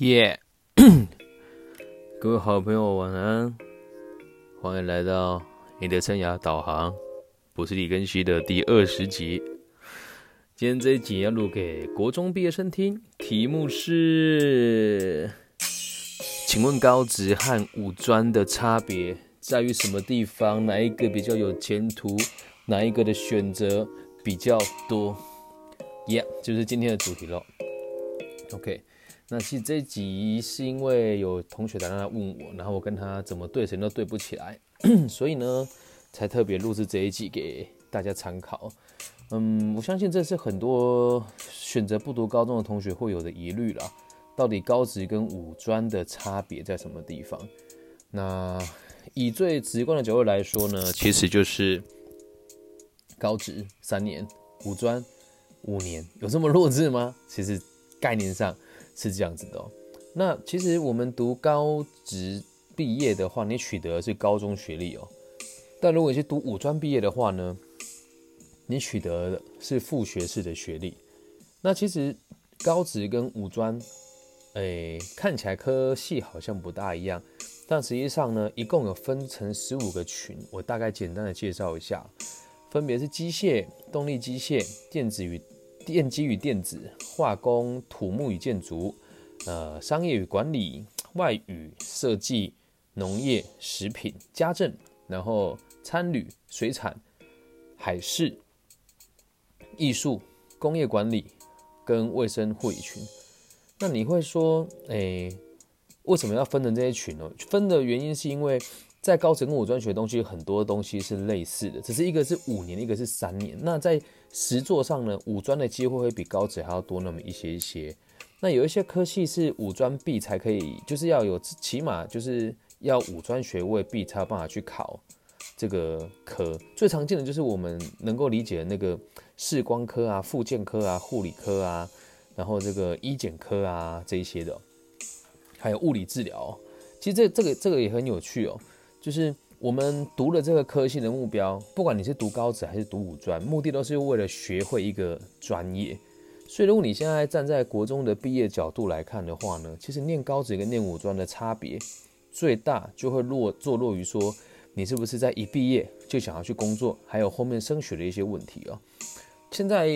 耶！各位好朋友晚安，欢迎来到你的生涯导航，不是李根熙的第二十集。今天这一集要录给国中毕业生听，题目是：请问高职和五专的差别在于什么地方？哪一个比较有前途？哪一个的选择比较多？耶，就是今天的主题喽。OK。那其实这一集是因为有同学打电话问我，然后我跟他怎么对谁都对不起来，所以呢才特别录制这一集给大家参考。嗯，我相信这是很多选择不读高中的同学会有的疑虑啦。到底高职跟五专的差别在什么地方？那以最直观的角度来说呢，其实就是高职三年，五专五年，有这么弱智吗？其实概念上。是这样子的哦，那其实我们读高职毕业的话，你取得的是高中学历哦。但如果你是读五专毕业的话呢，你取得的是副学士的学历。那其实高职跟五专，哎，看起来科系好像不大一样，但实际上呢，一共有分成十五个群，我大概简单的介绍一下，分别是机械、动力机械、电子与。电机与电子、化工、土木与建筑、呃，商业与管理、外语、设计、农业、食品、家政，然后餐旅、水产、海事、艺术、工业管理跟卫生护理群。那你会说，哎，为什么要分成这些群呢？分的原因是因为。在高职跟五专学东西，很多东西是类似的，只是一个是五年，一个是三年。那在实作上呢，五专的机会会比高职还要多那么一些一些。那有一些科系是五专必才可以，就是要有起码就是要五专学位必才有办法去考这个科。最常见的就是我们能够理解的那个视光科啊、附件科啊、护理科啊，然后这个医检科啊这一些的，还有物理治疗。其实这这个这个也很有趣哦。就是我们读了这个科系的目标，不管你是读高职还是读五专，目的都是为了学会一个专业。所以，如果你现在站在国中的毕业角度来看的话呢，其实念高职跟念五专的差别最大，就会落坐落于说你是不是在一毕业就想要去工作，还有后面升学的一些问题哦。现在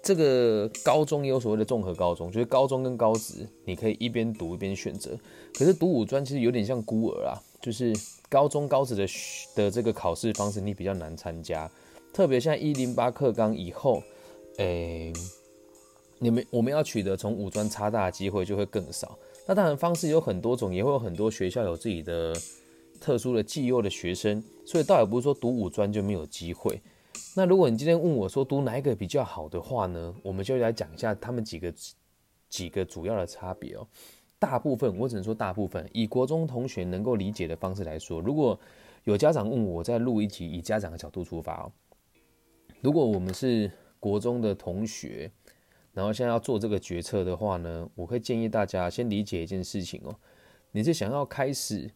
这个高中也有所谓的综合高中，就是高中跟高职你可以一边读一边选择。可是读五专其实有点像孤儿啊，就是。高中高职的的这个考试方式，你比较难参加，特别像一零八课纲以后，诶，你们我们要取得从五专差大的机会就会更少。那当然方式有很多种，也会有很多学校有自己的特殊的绩优的学生，所以倒也不是说读五专就没有机会。那如果你今天问我说读哪一个比较好的话呢，我们就来讲一下他们几个几个主要的差别哦。大部分我只能说大部分，以国中同学能够理解的方式来说，如果有家长问我，在录一集以家长的角度出发哦。如果我们是国中的同学，然后现在要做这个决策的话呢，我会建议大家先理解一件事情哦，你是想要开始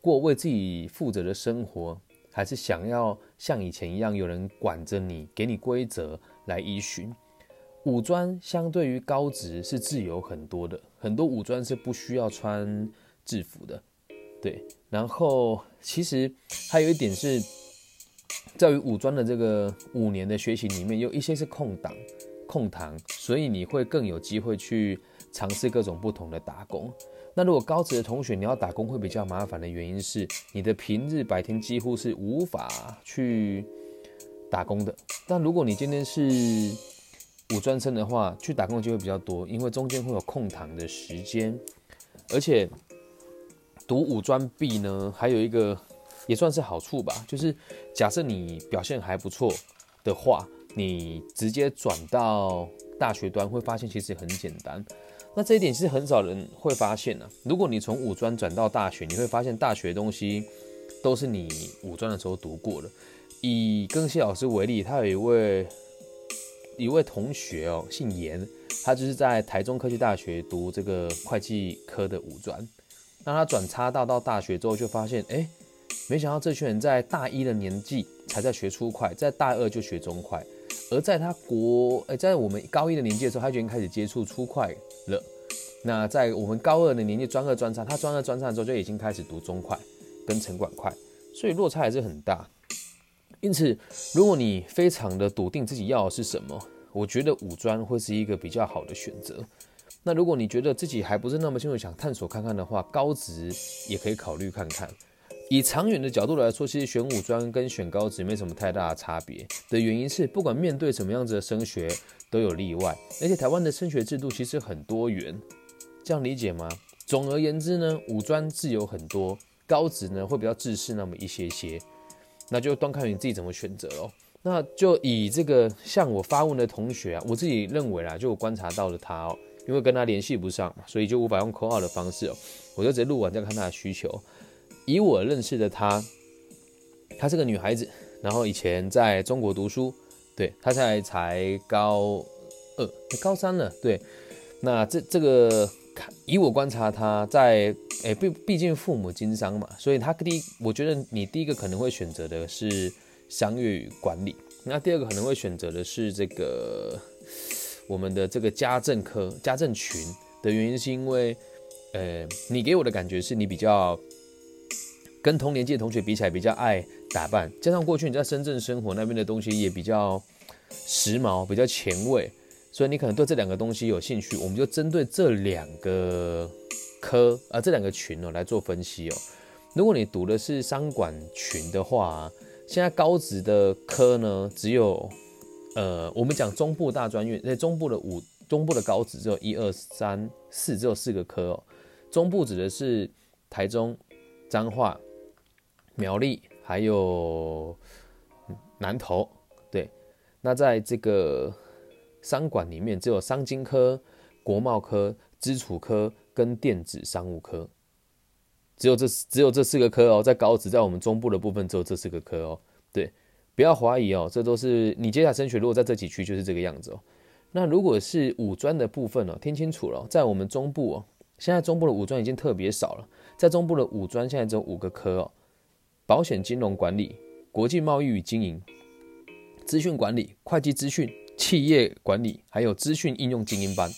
过为自己负责的生活，还是想要像以前一样有人管着你，给你规则来依循？五专相对于高职是自由很多的，很多五专是不需要穿制服的，对。然后其实还有一点是，在于五专的这个五年的学习里面，有一些是空档、空堂，所以你会更有机会去尝试各种不同的打工。那如果高职的同学你要打工会比较麻烦的原因是，你的平日白天几乎是无法去打工的。但如果你今天是五专生的话，去打工的机会比较多，因为中间会有空堂的时间，而且读五专毕呢，还有一个也算是好处吧，就是假设你表现还不错的话，你直接转到大学端会发现其实很简单。那这一点其实很少人会发现呢。如果你从五专转到大学，你会发现大学东西都是你五专的时候读过的。以庚希老师为例，他有一位。一位同学哦，姓严，他就是在台中科技大学读这个会计科的五专。那他转差到到大学之后，就发现，哎，没想到这群人在大一的年纪才在学初会，在大二就学中会，而在他国，哎，在我们高一的年纪的时候，他就已经开始接触初会了。那在我们高二的年纪，专二专三，他专二专三之后就已经开始读中快跟城管快，所以落差还是很大。因此，如果你非常的笃定自己要的是什么，我觉得五专会是一个比较好的选择。那如果你觉得自己还不是那么清楚，想探索看看的话，高职也可以考虑看看。以长远的角度来说，其实选五专跟选高职没什么太大的差别。的原因是，不管面对什么样子的升学，都有例外。而且台湾的升学制度其实很多元，这样理解吗？总而言之呢，五专自由很多，高职呢会比较自私那么一些些。那就端看你自己怎么选择哦。那就以这个向我发问的同学啊，我自己认为啦，就我观察到了他哦，因为跟他联系不上，所以就无法用口号的方式哦，我就直接录完再看他的需求。以我认识的他，她是个女孩子，然后以前在中国读书，对她现在才高二，高三了，对。那这这个以我观察他在。哎，毕毕竟父母经商嘛，所以他第一，我觉得你第一个可能会选择的是商业管理，那第二个可能会选择的是这个我们的这个家政科、家政群的原因，是因为，呃，你给我的感觉是你比较跟同年纪的同学比起来比较爱打扮，加上过去你在深圳生活那边的东西也比较时髦、比较前卫，所以你可能对这两个东西有兴趣，我们就针对这两个。科啊，这两个群哦来做分析哦。如果你读的是商管群的话，现在高职的科呢，只有呃，我们讲中部大专院，那中部的五中部的高职只有一二三四，只有四个科哦。中部指的是台中、彰化、苗栗，还有南投。对，那在这个商管里面，只有商经科、国贸科、基础科。跟电子商务科，只有这只有这四个科哦，在高职，在我们中部的部分只有这四个科哦。对，不要怀疑哦，这都是你接下来升学，如果在这几区就是这个样子哦。那如果是五专的部分哦，听清楚了，在我们中部哦，现在中部的五专已经特别少了，在中部的五专现在只有五个科哦：保险金融管理、国际贸易与经营、资讯管理、会计资讯、企业管理，还有资讯应用精英班。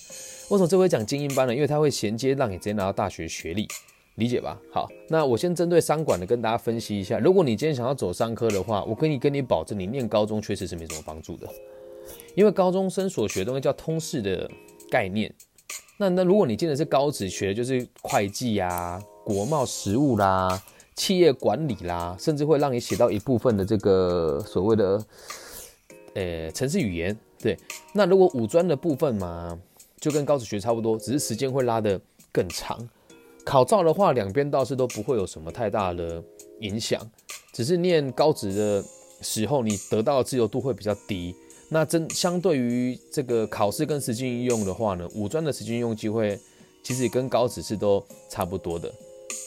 为什么这回讲精英班呢？因为它会衔接，让你直接拿到大学学历，理解吧？好，那我先针对商管的跟大家分析一下。如果你今天想要走商科的话，我可以跟你保证，你念高中确实是没什么帮助的，因为高中生所学的东西叫通识的概念。那那如果你进的是高职，学的就是会计呀、国贸实务啦、企业管理啦，甚至会让你写到一部分的这个所谓的呃城市语言。对，那如果五专的部分嘛。就跟高职学差不多，只是时间会拉得更长。考照的话，两边倒是都不会有什么太大的影响，只是念高职的时候，你得到的自由度会比较低。那真相对于这个考试跟实际应用的话呢，五专的实际应用机会其实也跟高职是都差不多的。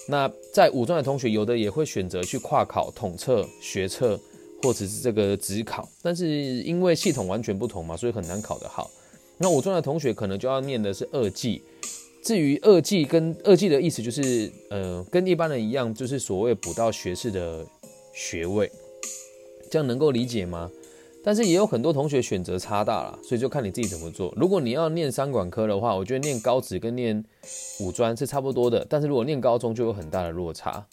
那在五专的同学，有的也会选择去跨考统测、学测，或者是这个职考，但是因为系统完全不同嘛，所以很难考得好。那五专的同学可能就要念的是二技，至于二技跟二技的意思就是，呃，跟一般人一样，就是所谓补到学士的学位，这样能够理解吗？但是也有很多同学选择差大了，所以就看你自己怎么做。如果你要念商管科的话，我觉得念高职跟念五专是差不多的，但是如果念高中就有很大的落差。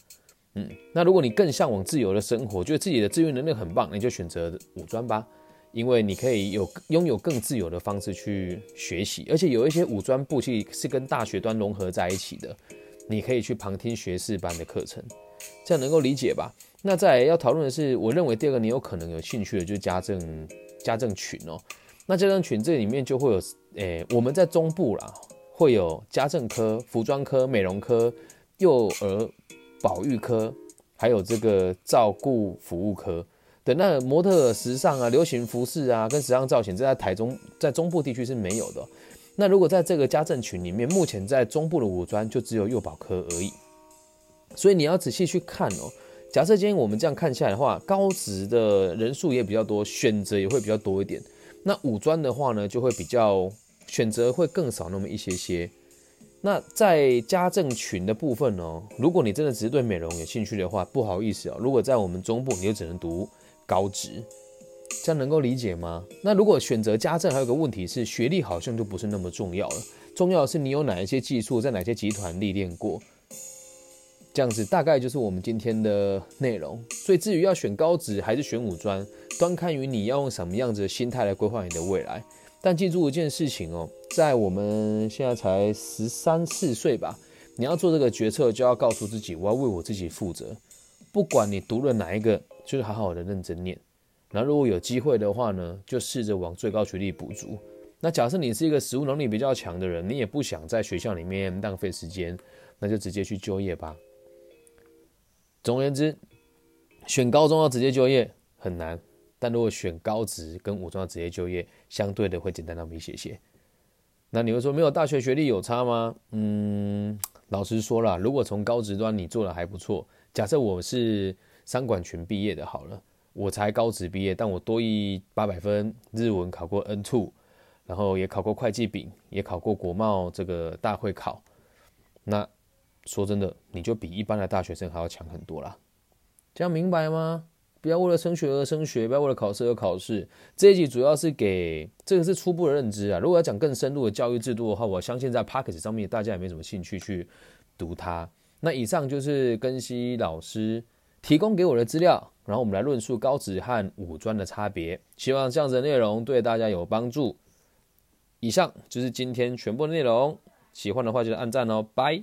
嗯，那如果你更向往自由的生活，觉得自己的自愈能力很棒，你就选择五专吧。因为你可以有拥有更自由的方式去学习，而且有一些五专部系是跟大学端融合在一起的，你可以去旁听学士班的课程，这样能够理解吧？那再要讨论的是，我认为第二个你有可能有兴趣的就是家政家政群哦。那家政群这里面就会有，诶，我们在中部啦，会有家政科、服装科、美容科、幼儿保育科，还有这个照顾服务科。对，那模特、时尚啊、流行服饰啊，跟时尚造型，这在台中，在中部地区是没有的。那如果在这个家政群里面，目前在中部的五专就只有幼保科而已。所以你要仔细去看哦。假设今天我们这样看下来的话，高职的人数也比较多，选择也会比较多一点。那五专的话呢，就会比较选择会更少那么一些些。那在家政群的部分呢，如果你真的只是对美容有兴趣的话，不好意思哦，如果在我们中部，你就只能读。高职，这样能够理解吗？那如果选择家政，还有个问题是，学历好像就不是那么重要了。重要的是你有哪一些技术，在哪些集团历练过。这样子大概就是我们今天的内容。所以至于要选高职还是选五专，端看于你要用什么样子的心态来规划你的未来。但记住一件事情哦，在我们现在才十三四岁吧，你要做这个决策，就要告诉自己，我要为我自己负责。不管你读了哪一个，就是好好的认真念。那如果有机会的话呢，就试着往最高学历补足。那假设你是一个实务能力比较强的人，你也不想在学校里面浪费时间，那就直接去就业吧。总而言之，选高中要直接就业很难，但如果选高职跟五中要直接就业，相对的会简单那么一些些。那你会说没有大学学历有差吗？嗯，老实说了，如果从高职端你做的还不错，假设我是商管群毕业的，好了，我才高职毕业，但我多一八百分，日文考过 N two，然后也考过会计丙，也考过国贸这个大会考，那。说真的，你就比一般的大学生还要强很多啦。这样明白吗？不要为了升学而升学，不要为了考试而考试。这一集主要是给这个是初步的认知啊。如果要讲更深入的教育制度的话，我相信在 p o c k e t 上面大家也没什么兴趣去读它。那以上就是根熙老师提供给我的资料，然后我们来论述高职和五专的差别。希望这样子的内容对大家有帮助。以上就是今天全部的内容，喜欢的话记得按赞哦，拜。